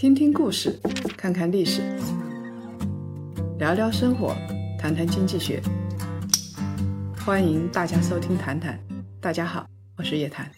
听听故事，看看历史，聊聊生活，谈谈经济学。欢迎大家收听《谈谈》，大家好，我是叶檀。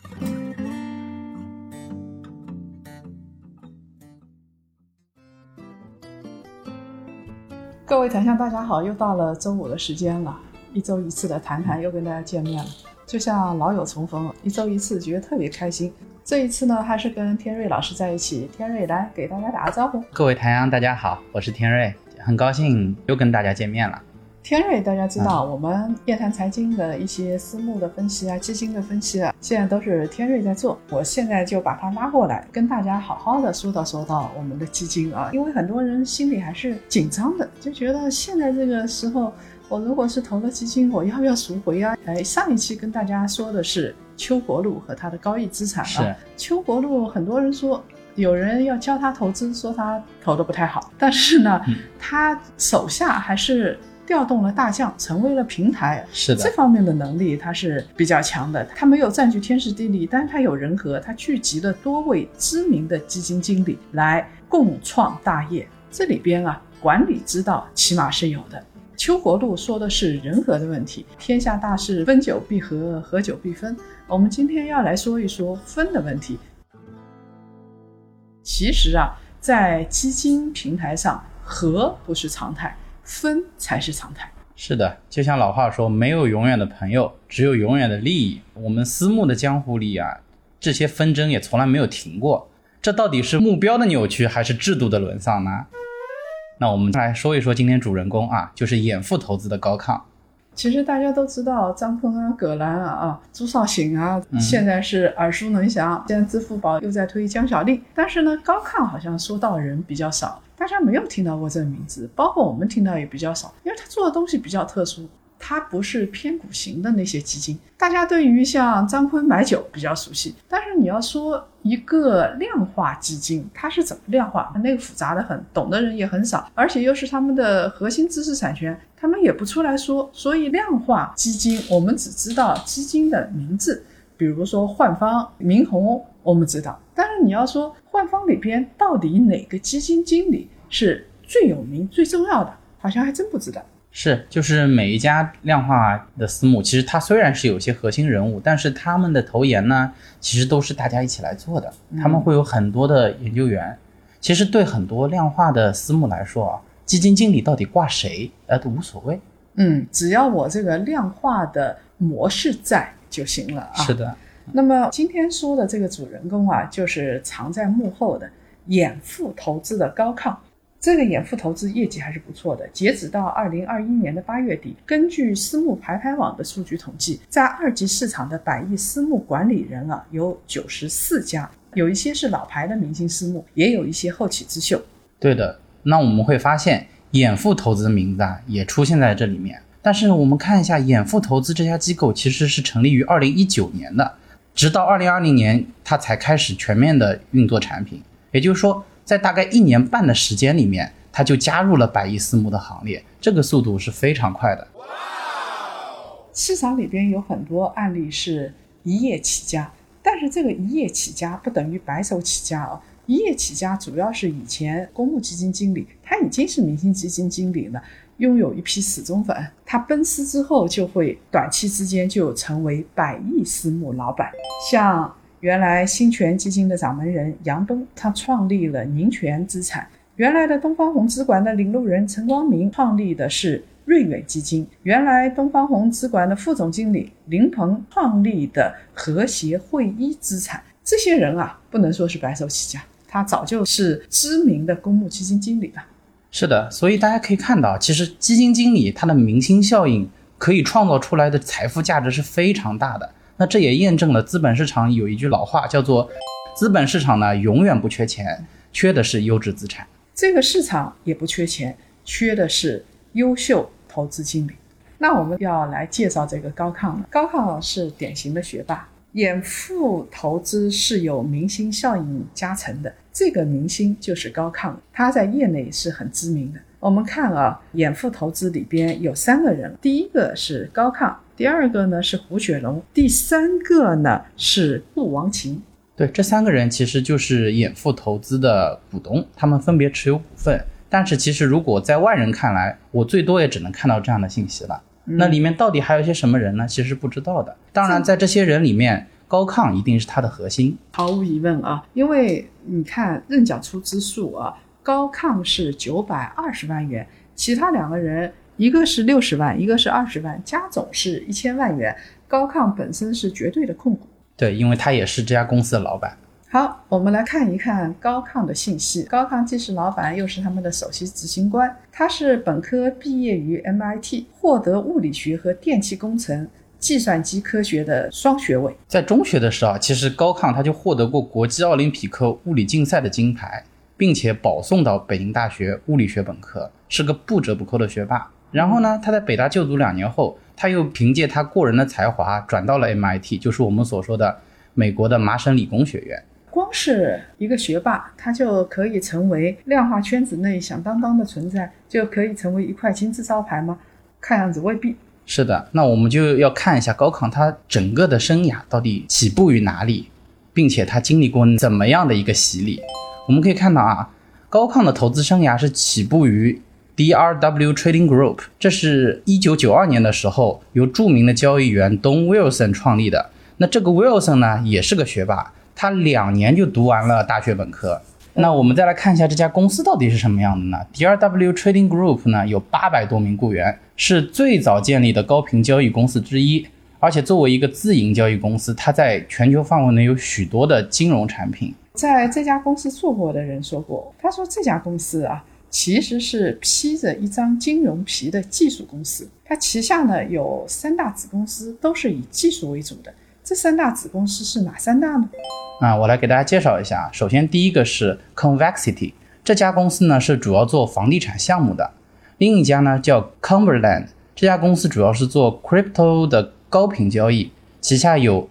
各位檀香，大家好，又到了周五的时间了，一周一次的《谈谈》又跟大家见面了，就像老友重逢，一周一次，觉得特别开心。这一次呢，还是跟天瑞老师在一起。天瑞来给大家打个招呼。各位台阳，大家好，我是天瑞，很高兴又跟大家见面了。天瑞，大家知道我们夜谈财经的一些私募的分析啊、基金的分析啊，现在都是天瑞在做。我现在就把他拉过来，跟大家好好的说道说道我们的基金啊，因为很多人心里还是紧张的，就觉得现在这个时候，我如果是投了基金，我要不要赎回啊？哎，上一期跟大家说的是。邱国禄和他的高毅资产啊，邱国禄很多人说有人要教他投资，说他投的不太好，但是呢，他手下还是调动了大将，成为了平台，是的，这方面的能力他是比较强的。他没有占据天时地利，但是他有人和，他聚集了多位知名的基金经理来共创大业。这里边啊，管理之道起码是有的。邱国度说的是人和的问题，天下大事，分久必合，合久必分。我们今天要来说一说分的问题。其实啊，在基金平台上，合不是常态，分才是常态。是的，就像老话说，没有永远的朋友，只有永远的利益。我们私募的江湖里啊，这些纷争也从来没有停过。这到底是目标的扭曲，还是制度的沦丧呢？那我们来说一说今天主人公啊，就是远富投资的高亢。其实大家都知道张坤啊、葛兰啊、啊朱少醒啊，现在是耳熟能详。现在支付宝又在推江小丽，但是呢，高亢好像说到人比较少，大家没有听到过这个名字，包括我们听到也比较少，因为他做的东西比较特殊。它不是偏股型的那些基金，大家对于像张坤买酒比较熟悉，但是你要说一个量化基金，它是怎么量化？那个复杂的很，懂的人也很少，而且又是他们的核心知识产权，他们也不出来说。所以量化基金，我们只知道基金的名字，比如说焕方、明宏，我们知道。但是你要说焕方里边到底哪个基金经理是最有名、最重要的，好像还真不知道。是，就是每一家量化的私募，其实它虽然是有些核心人物，但是他们的投研呢，其实都是大家一起来做的。他们会有很多的研究员。其实对很多量化的私募来说啊，基金经理到底挂谁，呃，都无所谓。嗯，只要我这个量化的模式在就行了啊。是的。那么今天说的这个主人公啊，就是藏在幕后的掩富投资的高亢。这个掩富投资业绩还是不错的。截止到二零二一年的八月底，根据私募排排网的数据统计，在二级市场的百亿私募管理人啊有九十四家，有一些是老牌的明星私募，也有一些后起之秀。对的，那我们会发现掩富投资的名字啊也出现在这里面。但是我们看一下掩富投资这家机构其实是成立于二零一九年的，直到二零二零年它才开始全面的运作产品，也就是说。在大概一年半的时间里面，他就加入了百亿私募的行列，这个速度是非常快的。市场里边有很多案例是一夜起家，但是这个一夜起家不等于白手起家啊。一夜起家主要是以前公募基金经理，他已经是明星基金经理了，拥有一批死忠粉，他奔驰之后就会短期之间就成为百亿私募老板，像。原来新泉基金的掌门人杨东，他创立了宁泉资产；原来的东方红资管的领路人陈光明创立的是瑞远基金；原来东方红资管的副总经理林鹏创立的和谐汇一资产。这些人啊，不能说是白手起家，他早就是知名的公募基金经理了。是的，所以大家可以看到，其实基金经理他的明星效应可以创造出来的财富价值是非常大的。那这也验证了资本市场有一句老话，叫做“资本市场呢永远不缺钱，缺的是优质资产”。这个市场也不缺钱，缺的是优秀投资经理。那我们要来介绍这个高亢了。高亢是典型的学霸，掩富投资是有明星效应加成的。这个明星就是高亢，他在业内是很知名的。我们看啊，掩富投资里边有三个人，第一个是高亢。第二个呢是胡雪龙，第三个呢是杜王琴。对，这三个人其实就是眼富投资的股东，他们分别持有股份。但是其实如果在外人看来，我最多也只能看到这样的信息了。那里面到底还有一些什么人呢？其实不知道的。当然，在这些人里面，高亢一定是他的核心。毫无疑问啊，因为你看认缴出资数啊，高亢是九百二十万元，其他两个人一个是六十万，一个是二十万，加总是一千万元。高亢本身是绝对的控股。对，因为他也是这家公司的老板。好，我们来看一看高亢的信息。高亢既是老板，又是他们的首席执行官。他是本科毕业于 MIT，获得物理学和电气工程、计算机科学的双学位。在中学的时候，其实高亢他就获得过国际奥林匹克物理竞赛的金牌，并且保送到北京大学物理学本科，是个不折不扣的学霸。然后呢，他在北大就读两年后，他又凭借他过人的才华转到了 MIT，就是我们所说的美国的麻省理工学院。光是一个学霸，他就可以成为量化圈子内响当当的存在，就可以成为一块金字招牌吗？看样子未必。是的，那我们就要看一下高亢他整个的生涯到底起步于哪里，并且他经历过怎么样的一个洗礼。我们可以看到啊，高亢的投资生涯是起步于 DRW Trading Group，这是一九九二年的时候由著名的交易员 Don Wilson 创立的。那这个 Wilson 呢，也是个学霸。他两年就读完了大学本科。那我们再来看一下这家公司到底是什么样的呢？DRW Trading Group 呢有八百多名雇员，是最早建立的高频交易公司之一。而且作为一个自营交易公司，它在全球范围内有许多的金融产品。在这家公司做过的人说过，他说这家公司啊其实是披着一张金融皮的技术公司。它旗下呢有三大子公司，都是以技术为主的。这三大子公司是哪三大呢？啊，我来给大家介绍一下。首先，第一个是 Convexity，这家公司呢是主要做房地产项目的。另一家呢叫 Cumberland，这家公司主要是做 crypto 的高频交易，旗下有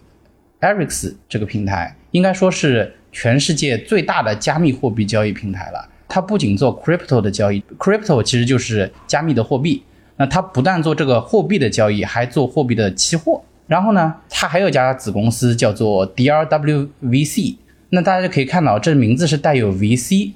Erics 这个平台，应该说是全世界最大的加密货币交易平台了。它不仅做 crypto 的交易，crypto 其实就是加密的货币。那它不但做这个货币的交易，还做货币的期货。然后呢，它还有一家子公司叫做 DRWVC，那大家就可以看到，这名字是带有 VC，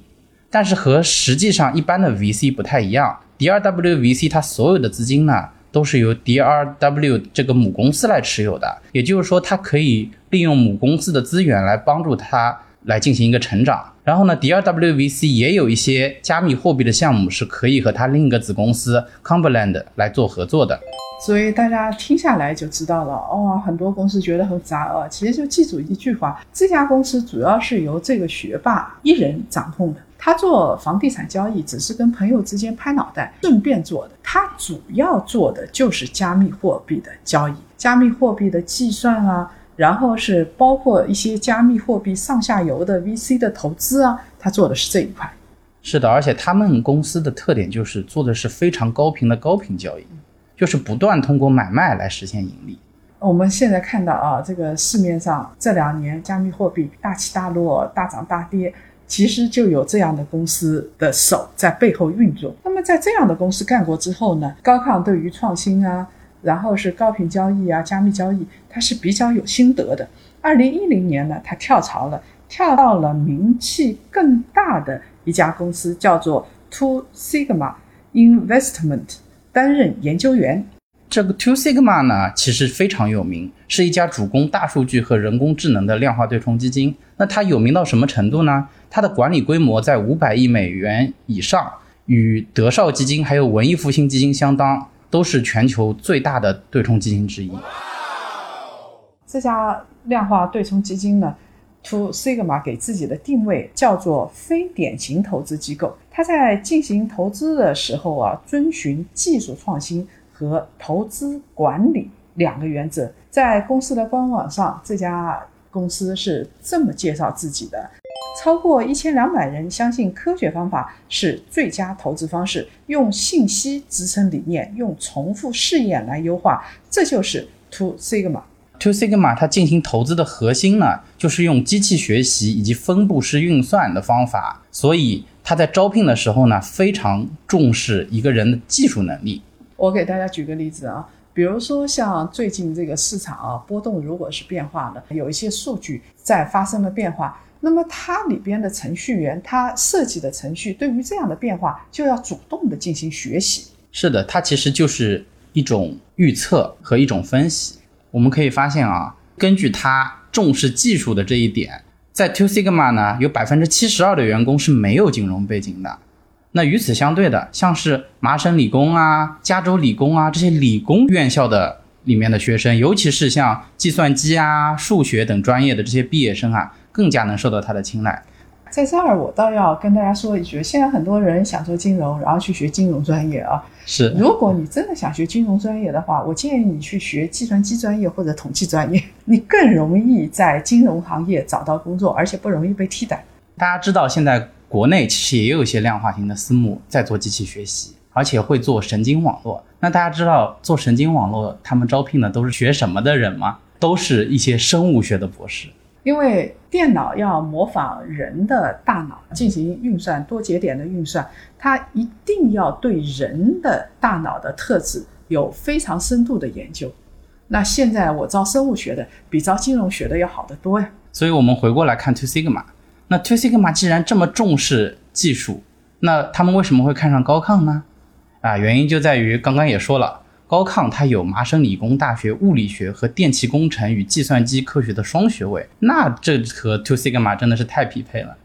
但是和实际上一般的 VC 不太一样。DRWVC 它所有的资金呢，都是由 DRW 这个母公司来持有的，也就是说，它可以利用母公司的资源来帮助它来进行一个成长。然后呢，DRWVC 也有一些加密货币的项目是可以和它另一个子公司 Cumberland 来做合作的。所以大家听下来就知道了哦，很多公司觉得很杂哦，其实就记住一句话：这家公司主要是由这个学霸一人掌控的。他做房地产交易只是跟朋友之间拍脑袋顺便做的，他主要做的就是加密货币的交易、加密货币的计算啊，然后是包括一些加密货币上下游的 VC 的投资啊，他做的是这一块。是的，而且他们公司的特点就是做的是非常高频的高频交易。就是不断通过买卖来实现盈利。我们现在看到啊，这个市面上这两年加密货币大起大落、大涨大跌，其实就有这样的公司的手在背后运作。那么在这样的公司干过之后呢，高亢对于创新啊，然后是高频交易啊、加密交易，他是比较有心得的。二零一零年呢，他跳槽了，跳到了名气更大的一家公司，叫做 Two Sigma Investment。担任研究员，这个 Two Sigma 呢，其实非常有名，是一家主攻大数据和人工智能的量化对冲基金。那它有名到什么程度呢？它的管理规模在五百亿美元以上，与德绍基金还有文艺复兴基金相当，都是全球最大的对冲基金之一。这家量化对冲基金呢，To Sigma 给自己的定位叫做非典型投资机构。它在进行投资的时候啊，遵循技术创新和投资管理两个原则。在公司的官网上，这家公司是这么介绍自己的：超过一千两百人相信科学方法是最佳投资方式，用信息支撑理念，用重复试验来优化，这就是 Two Sigma。Two Sigma 它进行投资的核心呢，就是用机器学习以及分布式运算的方法，所以它在招聘的时候呢，非常重视一个人的技术能力。我给大家举个例子啊，比如说像最近这个市场啊波动，如果是变化的，有一些数据在发生了变化，那么它里边的程序员，他设计的程序对于这样的变化就要主动的进行学习。是的，它其实就是一种预测和一种分析。我们可以发现啊，根据它重视技术的这一点，在 Two Sigma 呢，有百分之七十二的员工是没有金融背景的。那与此相对的，像是麻省理工啊、加州理工啊这些理工院校的里面的学生，尤其是像计算机啊、数学等专业的这些毕业生啊，更加能受到他的青睐。在这儿，我倒要跟大家说一句，现在很多人想做金融，然后去学金融专业啊。是，如果你真的想学金融专业的话，我建议你去学计算机专业或者统计专业，你更容易在金融行业找到工作，而且不容易被替代。大家知道现在。国内其实也有一些量化型的私募在做机器学习，而且会做神经网络。那大家知道做神经网络，他们招聘的都是学什么的人吗？都是一些生物学的博士。因为电脑要模仿人的大脑进行运算，多节点的运算，它一定要对人的大脑的特质有非常深度的研究。那现在我招生物学的比招金融学的要好得多呀。所以我们回过来看 Two Sigma。那 Two Sigma 既然这么重视技术，那他们为什么会看上高亢呢？啊，原因就在于刚刚也说了，高亢它有麻省理工大学物理学和电气工程与计算机科学的双学位，那这和 Two Sigma 真的是太匹配了。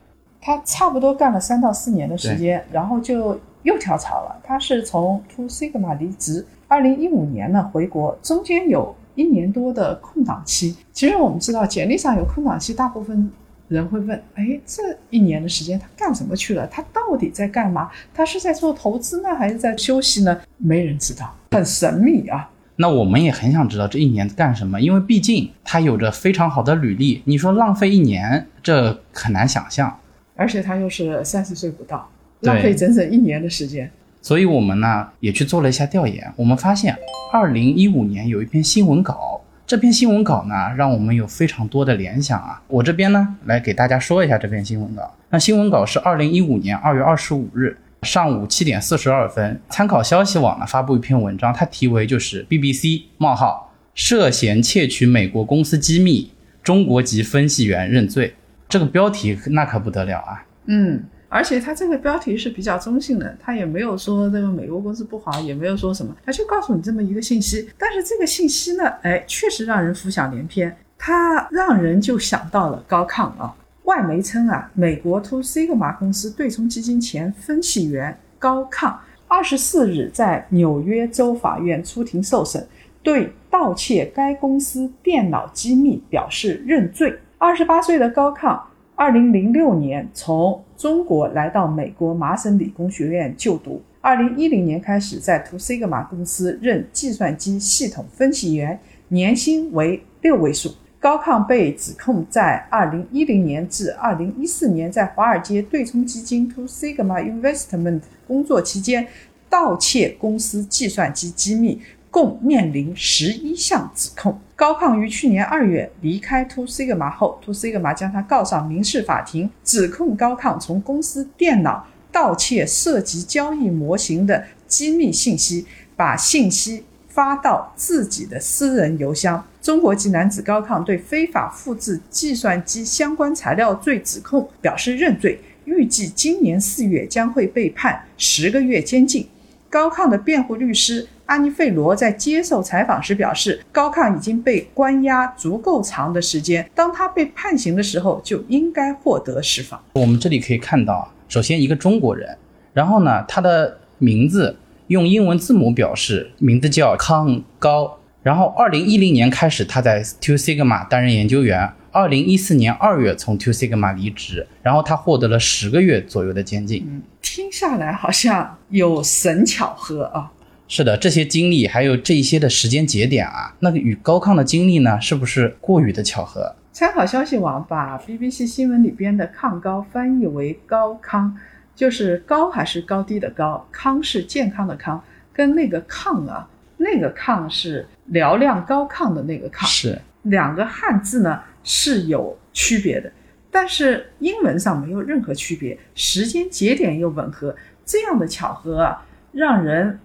他差不多干了三到四年的时间，然后就又跳槽了。他是从 Two Sigma 离职，二零一五年呢回国，中间有一年多的空档期。其实我们知道，简历上有空档期，大部分。人会问：哎，这一年的时间他干什么去了？他到底在干嘛？他是在做投资呢，还是在休息呢？没人知道，很神秘啊。那我们也很想知道这一年干什么，因为毕竟他有着非常好的履历。你说浪费一年，这很难想象。而且他又是三十岁不到，浪费整整一年的时间。所以我们呢也去做了一下调研，我们发现，二零一五年有一篇新闻稿。这篇新闻稿呢，让我们有非常多的联想啊！我这边呢，来给大家说一下这篇新闻稿。那新闻稿是二零一五年二月二十五日上午七点四十二分，参考消息网呢发布一篇文章，它题为就是 BBC 冒号涉嫌窃取美国公司机密，中国籍分析员认罪。这个标题那可不得了啊！嗯。而且他这个标题是比较中性的，他也没有说这个美国公司不好，也没有说什么，他就告诉你这么一个信息。但是这个信息呢，哎，确实让人浮想联翩，它让人就想到了高亢啊。外媒称啊，美国 To Sigma 公司对冲基金前分析员高亢，二十四日在纽约州法院出庭受审，对盗窃该公司电脑机密表示认罪。二十八岁的高亢。二零零六年从中国来到美国麻省理工学院就读。二零一零年开始在图西格玛公司任计算机系统分析员，年薪为六位数。高亢被指控在二零一零年至二零一四年在华尔街对冲基金 Two Sigma Investment 工作期间盗窃公司计算机机密。共面临十一项指控。高亢于去年二月离开 To Sigma 后，To Sigma 将他告上民事法庭，指控高亢从公司电脑盗窃涉及交易模型的机密信息，把信息发到自己的私人邮箱。中国籍男子高亢对非法复制计算机相关材料罪指控表示认罪，预计今年四月将会被判十个月监禁。高亢的辩护律师。安妮费罗在接受采访时表示，高亢已经被关押足够长的时间，当他被判刑的时候就应该获得释放。我们这里可以看到，首先一个中国人，然后呢，他的名字用英文字母表示，名字叫康高，然后二零一零年开始他在 Two Sigma 担任研究员，二零一四年二月从 Two Sigma 离职，然后他获得了十个月左右的监禁。嗯，听下来好像有神巧合啊。是的，这些经历还有这一些的时间节点啊，那个与高亢的经历呢，是不是过于的巧合？参考消息网把 BBC 新闻里边的“抗高”翻译为“高康”，就是高还是高低的高，康是健康的康，跟那个亢啊，那个亢是嘹亮高亢的那个亢，是两个汉字呢是有区别的，但是英文上没有任何区别，时间节点又吻合，这样的巧合啊，让人。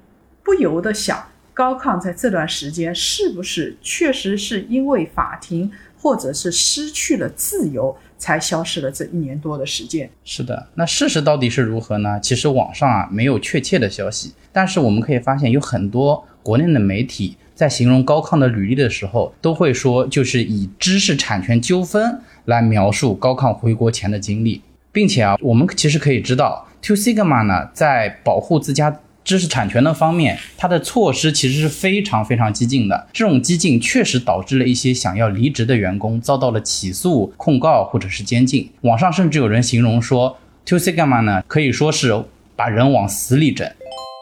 不由得想，高亢在这段时间是不是确实是因为法庭或者是失去了自由，才消失了这一年多的时间？是的，那事实到底是如何呢？其实网上啊没有确切的消息，但是我们可以发现有很多国内的媒体在形容高亢的履历的时候，都会说就是以知识产权纠纷来描述高亢回国前的经历，并且啊，我们其实可以知道，Two Sigma 呢在保护自家。知识产权的方面，它的措施其实是非常非常激进的。这种激进确实导致了一些想要离职的员工遭到了起诉、控告或者是监禁。网上甚至有人形容说，Two Sigma 呢可以说是把人往死里整，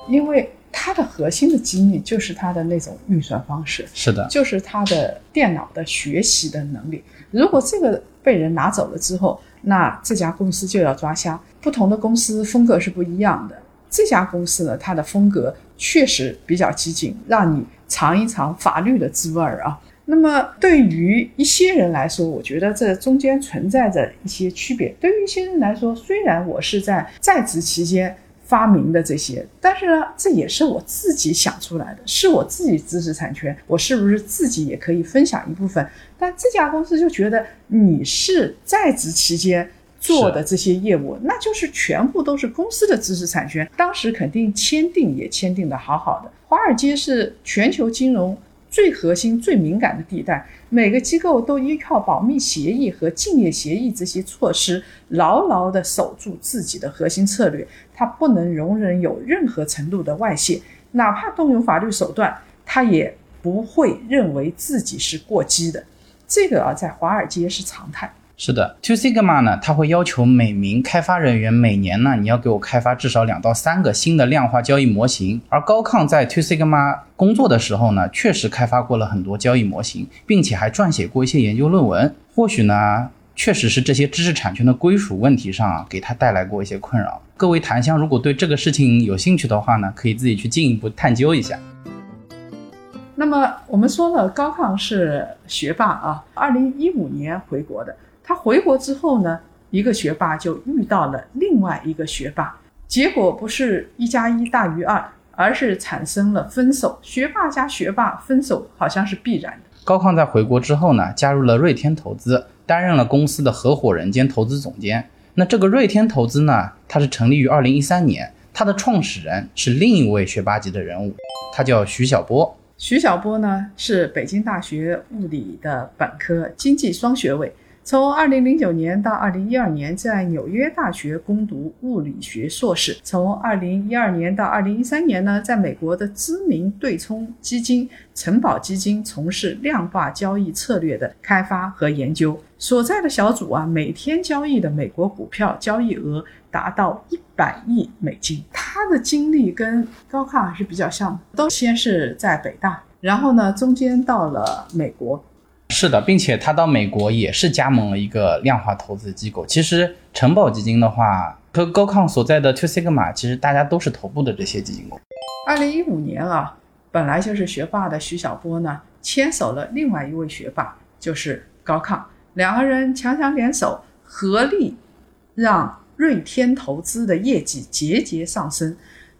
因为它的核心的机密就是它的那种运算方式，是的，就是它的电脑的学习的能力。如果这个被人拿走了之后，那这家公司就要抓瞎。不同的公司风格是不一样的。这家公司呢，它的风格确实比较激进，让你尝一尝法律的滋味儿啊。那么对于一些人来说，我觉得这中间存在着一些区别。对于一些人来说，虽然我是在在职期间发明的这些，但是呢，这也是我自己想出来的，是我自己知识产权，我是不是自己也可以分享一部分？但这家公司就觉得你是在职期间。做的这些业务，那就是全部都是公司的知识产权。当时肯定签订也签订的好好的。华尔街是全球金融最核心、最敏感的地带，每个机构都依靠保密协议和竞业协议这些措施，牢牢地守住自己的核心策略。它不能容忍有任何程度的外泄，哪怕动用法律手段，它也不会认为自己是过激的。这个啊，在华尔街是常态。是的，Two Sigma 呢，它会要求每名开发人员每年呢，你要给我开发至少两到三个新的量化交易模型。而高亢在 Two Sigma 工作的时候呢，确实开发过了很多交易模型，并且还撰写过一些研究论文。或许呢，确实是这些知识产权的归属问题上啊，给他带来过一些困扰。各位檀香，如果对这个事情有兴趣的话呢，可以自己去进一步探究一下。那么我们说了，高亢是学霸啊，二零一五年回国的。他回国之后呢，一个学霸就遇到了另外一个学霸，结果不是一加一大于二，而是产生了分手。学霸加学霸分手好像是必然的。高亢在回国之后呢，加入了瑞天投资，担任了公司的合伙人兼投资总监。那这个瑞天投资呢，它是成立于二零一三年，它的创始人是另一位学霸级的人物，他叫徐小波。徐小波呢是北京大学物理的本科，经济双学位。从二零零九年到二零一二年，在纽约大学攻读物理学硕士。从二零一二年到二零一三年呢，在美国的知名对冲基金城堡基金从事量化交易策略的开发和研究。所在的小组啊，每天交易的美国股票交易额达到一百亿美金。他的经历跟高亢还是比较像的，都先是在北大，然后呢，中间到了美国。是的，并且他到美国也是加盟了一个量化投资机构。其实城堡基金的话和高亢所在的 Two Sigma，其实大家都是头部的这些基金公司。二零一五年啊，本来就是学霸的徐小波呢，牵手了另外一位学霸，就是高亢，两个人强强联手，合力让瑞天投资的业绩节节上升，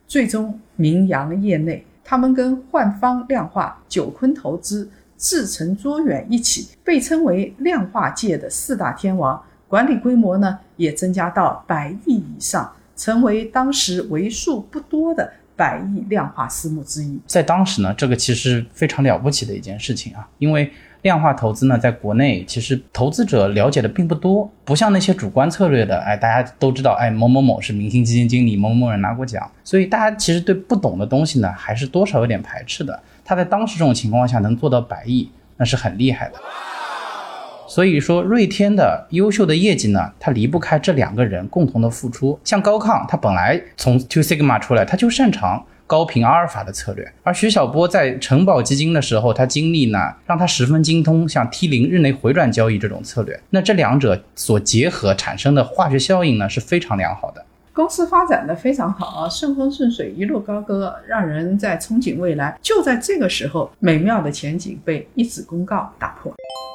最终名扬业内。他们跟焕方量化、九坤投资。志成卓远一起被称为量化界的四大天王，管理规模呢也增加到百亿以上，成为当时为数不多的百亿量化私募之一。在当时呢，这个其实非常了不起的一件事情啊，因为量化投资呢，在国内其实投资者了解的并不多，不像那些主观策略的，哎，大家都知道，哎，某某某是明星基金经理，某某某人拿过奖，所以大家其实对不懂的东西呢，还是多少有点排斥的。他在当时这种情况下能做到百亿，那是很厉害的。所以说，瑞天的优秀的业绩呢，它离不开这两个人共同的付出。像高亢，他本来从 Two Sigma 出来，他就擅长高频阿尔法的策略；而徐小波在城堡基金的时候，他经历呢，让他十分精通像 T 零日内回转交易这种策略。那这两者所结合产生的化学效应呢，是非常良好的。公司发展的非常好啊，顺风顺水，一路高歌，让人在憧憬未来。就在这个时候，美妙的前景被一纸公告打破。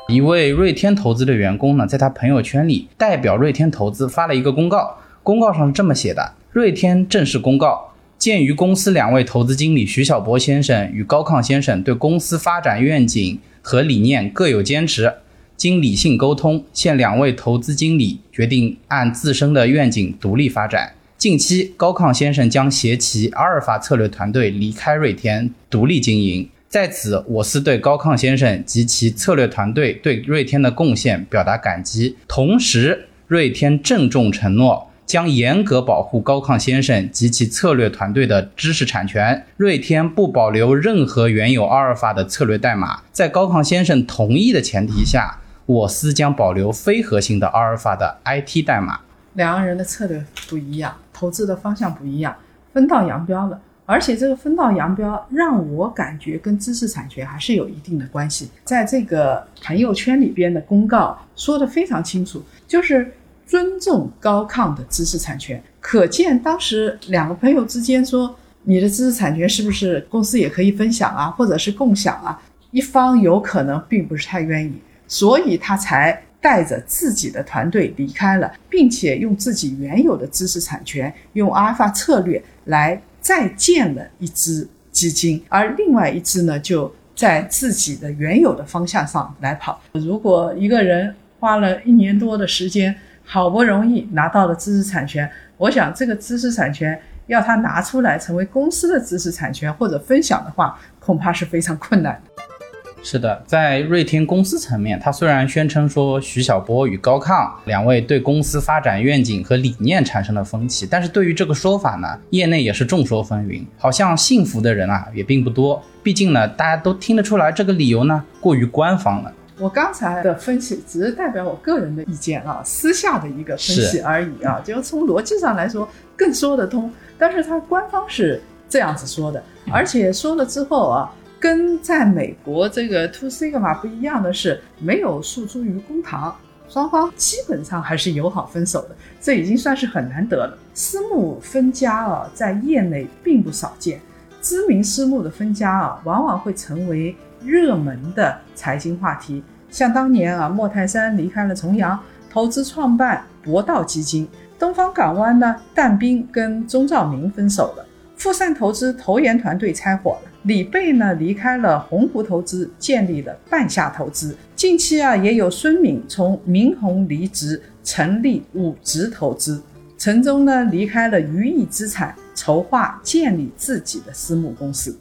一位瑞天投资的员工呢，在他朋友圈里代表瑞天投资发了一个公告，公告上是这么写的：瑞天正式公告，鉴于公司两位投资经理徐小波先生与高亢先生对公司发展愿景和理念各有坚持，经理性沟通，现两位投资经理决定按自身的愿景独立发展。近期，高亢先生将携其阿尔法策略团队离开瑞天，独立经营。在此，我司对高亢先生及其策略团队对瑞天的贡献表达感激。同时，瑞天郑重承诺，将严格保护高亢先生及其策略团队的知识产权。瑞天不保留任何原有阿尔法的策略代码。在高亢先生同意的前提下，我司将保留非核心的阿尔法的 IT 代码。两个人的策略不一样。投资的方向不一样，分道扬镳了。而且这个分道扬镳让我感觉跟知识产权还是有一定的关系。在这个朋友圈里边的公告说的非常清楚，就是尊重高亢的知识产权。可见当时两个朋友之间说，你的知识产权是不是公司也可以分享啊，或者是共享啊？一方有可能并不是太愿意，所以他才。带着自己的团队离开了，并且用自己原有的知识产权，用阿尔法策略来再建了一支基金，而另外一支呢，就在自己的原有的方向上来跑。如果一个人花了一年多的时间，好不容易拿到了知识产权，我想这个知识产权要他拿出来成为公司的知识产权或者分享的话，恐怕是非常困难的。是的，在瑞天公司层面，他虽然宣称说徐小波与高亢两位对公司发展愿景和理念产生了分歧，但是对于这个说法呢，业内也是众说纷纭，好像信服的人啊也并不多。毕竟呢，大家都听得出来这个理由呢过于官方了。我刚才的分析只是代表我个人的意见啊，私下的一个分析而已啊，就从逻辑上来说更说得通。但是他官方是这样子说的，而且说了之后啊。跟在美国这个 Two Sigma 不一样的是，没有诉诸于公堂，双方基本上还是友好分手的，这已经算是很难得了。私募分家啊，在业内并不少见，知名私募的分家啊，往往会成为热门的财经话题。像当年啊，莫泰山离开了重阳，投资创办博道基金；东方港湾呢，但斌跟钟兆明分手了，富善投资投研团队拆伙了。李贝呢离开了鸿鹄投资，建立了半夏投资。近期啊，也有孙敏从明鸿离职，成立五直投资。陈忠呢离开了余亿资产，筹划建立自己的私募公司。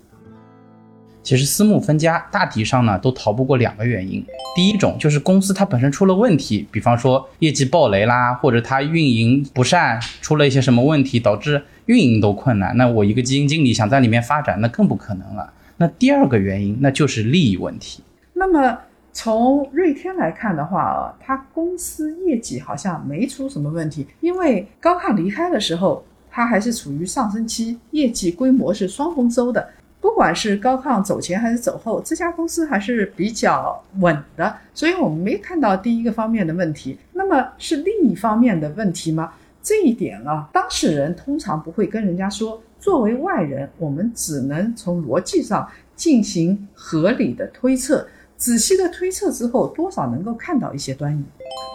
其实私募分家大体上呢都逃不过两个原因，第一种就是公司它本身出了问题，比方说业绩暴雷啦，或者它运营不善，出了一些什么问题，导致。运营都困难，那我一个基金经理想在里面发展，那更不可能了。那第二个原因，那就是利益问题。那么从瑞天来看的话啊，它公司业绩好像没出什么问题，因为高亢离开的时候，它还是处于上升期，业绩规模是双丰收的。不管是高亢走前还是走后，这家公司还是比较稳的，所以我们没看到第一个方面的问题。那么是另一方面的问题吗？这一点啊，当事人通常不会跟人家说。作为外人，我们只能从逻辑上进行合理的推测。仔细的推测之后，多少能够看到一些端倪。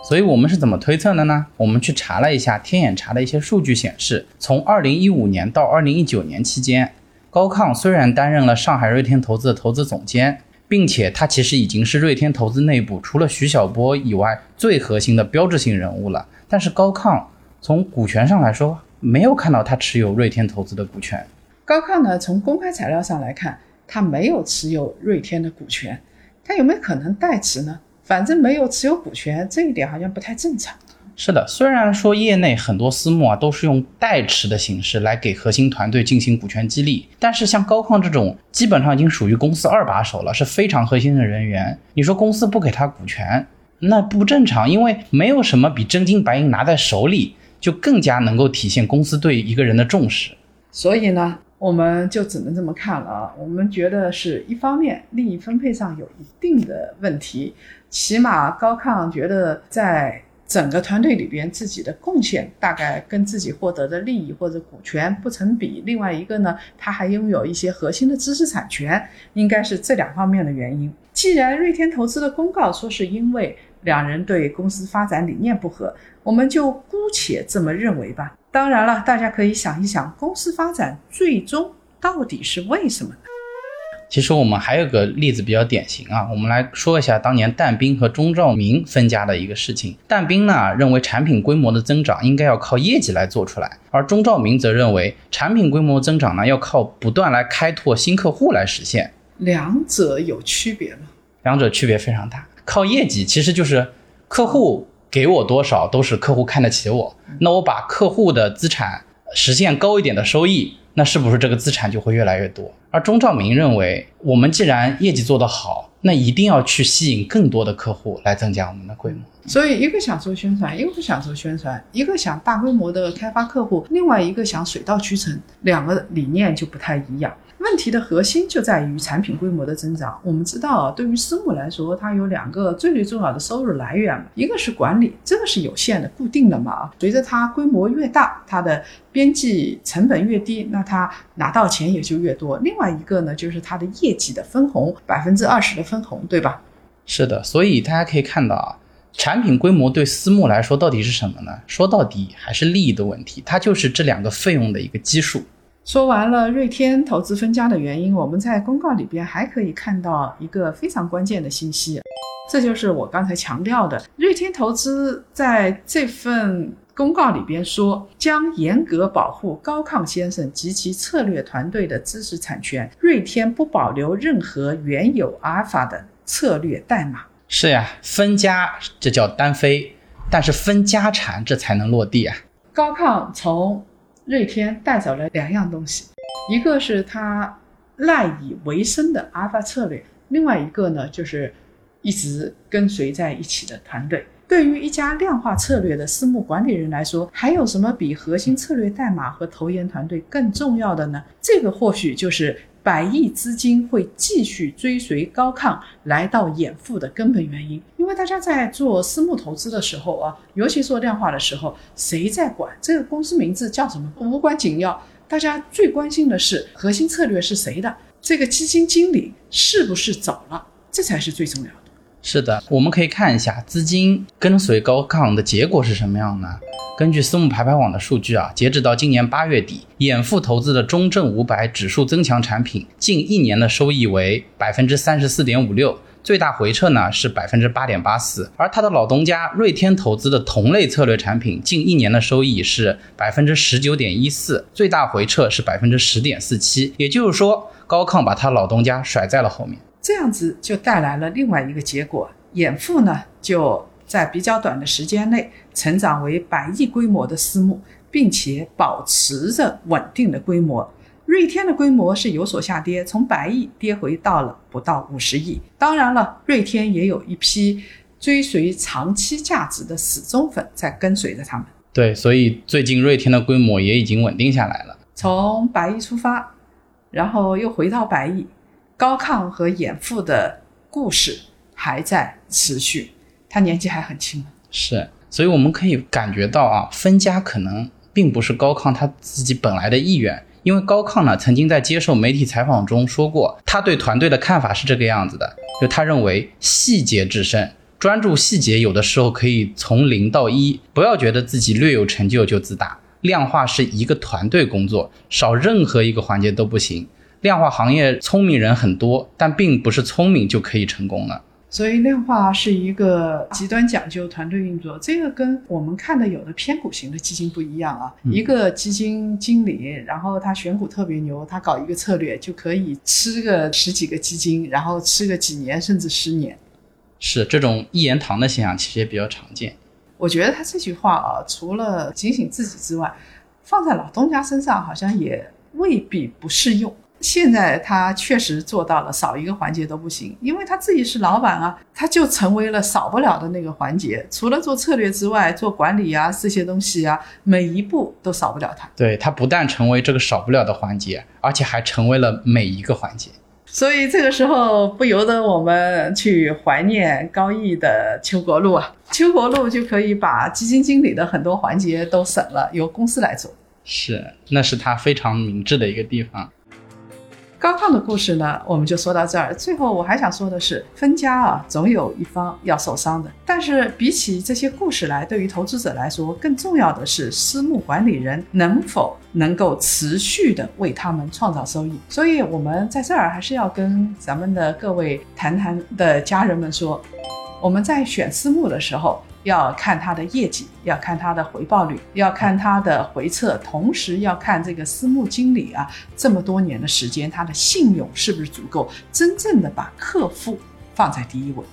所以我们是怎么推测的呢？我们去查了一下天眼查的一些数据，显示从二零一五年到二零一九年期间，高亢虽然担任了上海瑞天投资的投资总监，并且他其实已经是瑞天投资内部除了徐小波以外最核心的标志性人物了，但是高亢。从股权上来说，没有看到他持有瑞天投资的股权。高亢呢？从公开材料上来看，他没有持有瑞天的股权。他有没有可能代持呢？反正没有持有股权，这一点好像不太正常。是的，虽然说业内很多私募啊都是用代持的形式来给核心团队进行股权激励，但是像高亢这种，基本上已经属于公司二把手了，是非常核心的人员。你说公司不给他股权，那不正常，因为没有什么比真金白银拿在手里。就更加能够体现公司对一个人的重视，所以呢，我们就只能这么看了啊。我们觉得是一方面利益分配上有一定的问题，起码高亢觉得在整个团队里边自己的贡献大概跟自己获得的利益或者股权不成比。另外一个呢，他还拥有一些核心的知识产权，应该是这两方面的原因。既然瑞天投资的公告说是因为两人对公司发展理念不合。我们就姑且这么认为吧。当然了，大家可以想一想，公司发展最终到底是为什么？其实我们还有个例子比较典型啊，我们来说一下当年但斌和钟兆明分家的一个事情。但斌呢认为产品规模的增长应该要靠业绩来做出来，而钟兆明则认为产品规模增长呢要靠不断来开拓新客户来实现。两者有区别吗？两者区别非常大。靠业绩其实就是客户给我多少都是客户看得起我，那我把客户的资产实现高一点的收益。那是不是这个资产就会越来越多？而钟兆明认为，我们既然业绩做得好，那一定要去吸引更多的客户来增加我们的规模。所以，一个想做宣传，一个不想做宣传；一个想大规模的开发客户，另外一个想水到渠成，两个理念就不太一样。问题的核心就在于产品规模的增长。我们知道，对于私募来说，它有两个最最重要的收入来源，一个是管理，这个是有限的、固定的嘛。随着它规模越大，它的边际成本越低，那它拿到钱也就越多。另外一个呢，就是它的业绩的分红，百分之二十的分红，对吧？是的，所以大家可以看到啊，产品规模对私募来说到底是什么呢？说到底还是利益的问题，它就是这两个费用的一个基数。说完了瑞天投资分家的原因，我们在公告里边还可以看到一个非常关键的信息，这就是我刚才强调的，瑞天投资在这份公告里边说，将严格保护高亢先生及其策略团队的知识产权，瑞天不保留任何原有阿尔法的策略代码。是呀，分家这叫单飞，但是分家产这才能落地啊。高亢从。瑞天带走了两样东西，一个是他赖以为生的阿尔法策略，另外一个呢就是一直跟随在一起的团队。对于一家量化策略的私募管理人来说，还有什么比核心策略代码和投研团队更重要的呢？这个或许就是。百亿资金会继续追随高亢来到掩护的根本原因，因为大家在做私募投资的时候啊，尤其做量化的时候，谁在管？这个公司名字叫什么？无关紧要，大家最关心的是核心策略是谁的，这个基金经理是不是走了，这才是最重要的。是的，我们可以看一下资金跟随高亢的结果是什么样呢？根据私募排排网的数据啊，截止到今年八月底，掩护投资的中证五百指数增强产品近一年的收益为百分之三十四点五六，最大回撤呢是百分之八点八四。而他的老东家瑞天投资的同类策略产品近一年的收益是百分之十九点一四，最大回撤是百分之十点四七。也就是说，高亢把他老东家甩在了后面。这样子就带来了另外一个结果，掩护呢就在比较短的时间内成长为百亿规模的私募，并且保持着稳定的规模。瑞天的规模是有所下跌，从百亿跌回到了不到五十亿。当然了，瑞天也有一批追随长期价值的死忠粉在跟随着他们。对，所以最近瑞天的规模也已经稳定下来了，从百亿出发，然后又回到百亿。高亢和掩护的故事还在持续，他年纪还很轻，是，所以我们可以感觉到啊，分家可能并不是高亢他自己本来的意愿，因为高亢呢曾经在接受媒体采访中说过，他对团队的看法是这个样子的，就他认为细节制胜，专注细节有的时候可以从零到一，不要觉得自己略有成就就自大，量化是一个团队工作，少任何一个环节都不行。量化行业聪明人很多，但并不是聪明就可以成功了。所以量化是一个极端讲究团队运作，这个跟我们看的有的偏股型的基金不一样啊。一个基金经理，然后他选股特别牛，他搞一个策略就可以吃个十几个基金，然后吃个几年甚至十年。是这种一言堂的现象，其实也比较常见。我觉得他这句话啊，除了警醒自己之外，放在老东家身上好像也未必不适用。现在他确实做到了，少一个环节都不行，因为他自己是老板啊，他就成为了少不了的那个环节。除了做策略之外，做管理啊这些东西啊，每一步都少不了他。对他不但成为这个少不了的环节，而且还成为了每一个环节。所以这个时候不由得我们去怀念高毅的邱国禄啊，邱国禄就可以把基金经理的很多环节都省了，由公司来做。是，那是他非常明智的一个地方。高亢的故事呢，我们就说到这儿。最后我还想说的是，分家啊，总有一方要受伤的。但是比起这些故事来，对于投资者来说，更重要的是私募管理人能否能够持续的为他们创造收益。所以，我们在这儿还是要跟咱们的各位谈谈的家人们说，我们在选私募的时候。要看它的业绩，要看它的回报率，要看它的回撤，同时要看这个私募经理啊，这么多年的时间，他的信用是不是足够，真正的把客户放在第一位。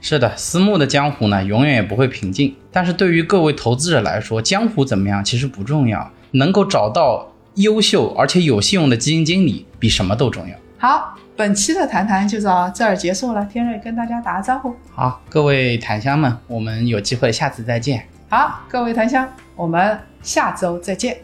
是的，私募的江湖呢，永远也不会平静。但是对于各位投资者来说，江湖怎么样其实不重要，能够找到优秀而且有信用的基金经理，比什么都重要。好。本期的谈谈就到这儿结束了，天瑞跟大家打个招呼。好，各位檀香们，我们有机会下次再见。好，各位檀香，我们下周再见。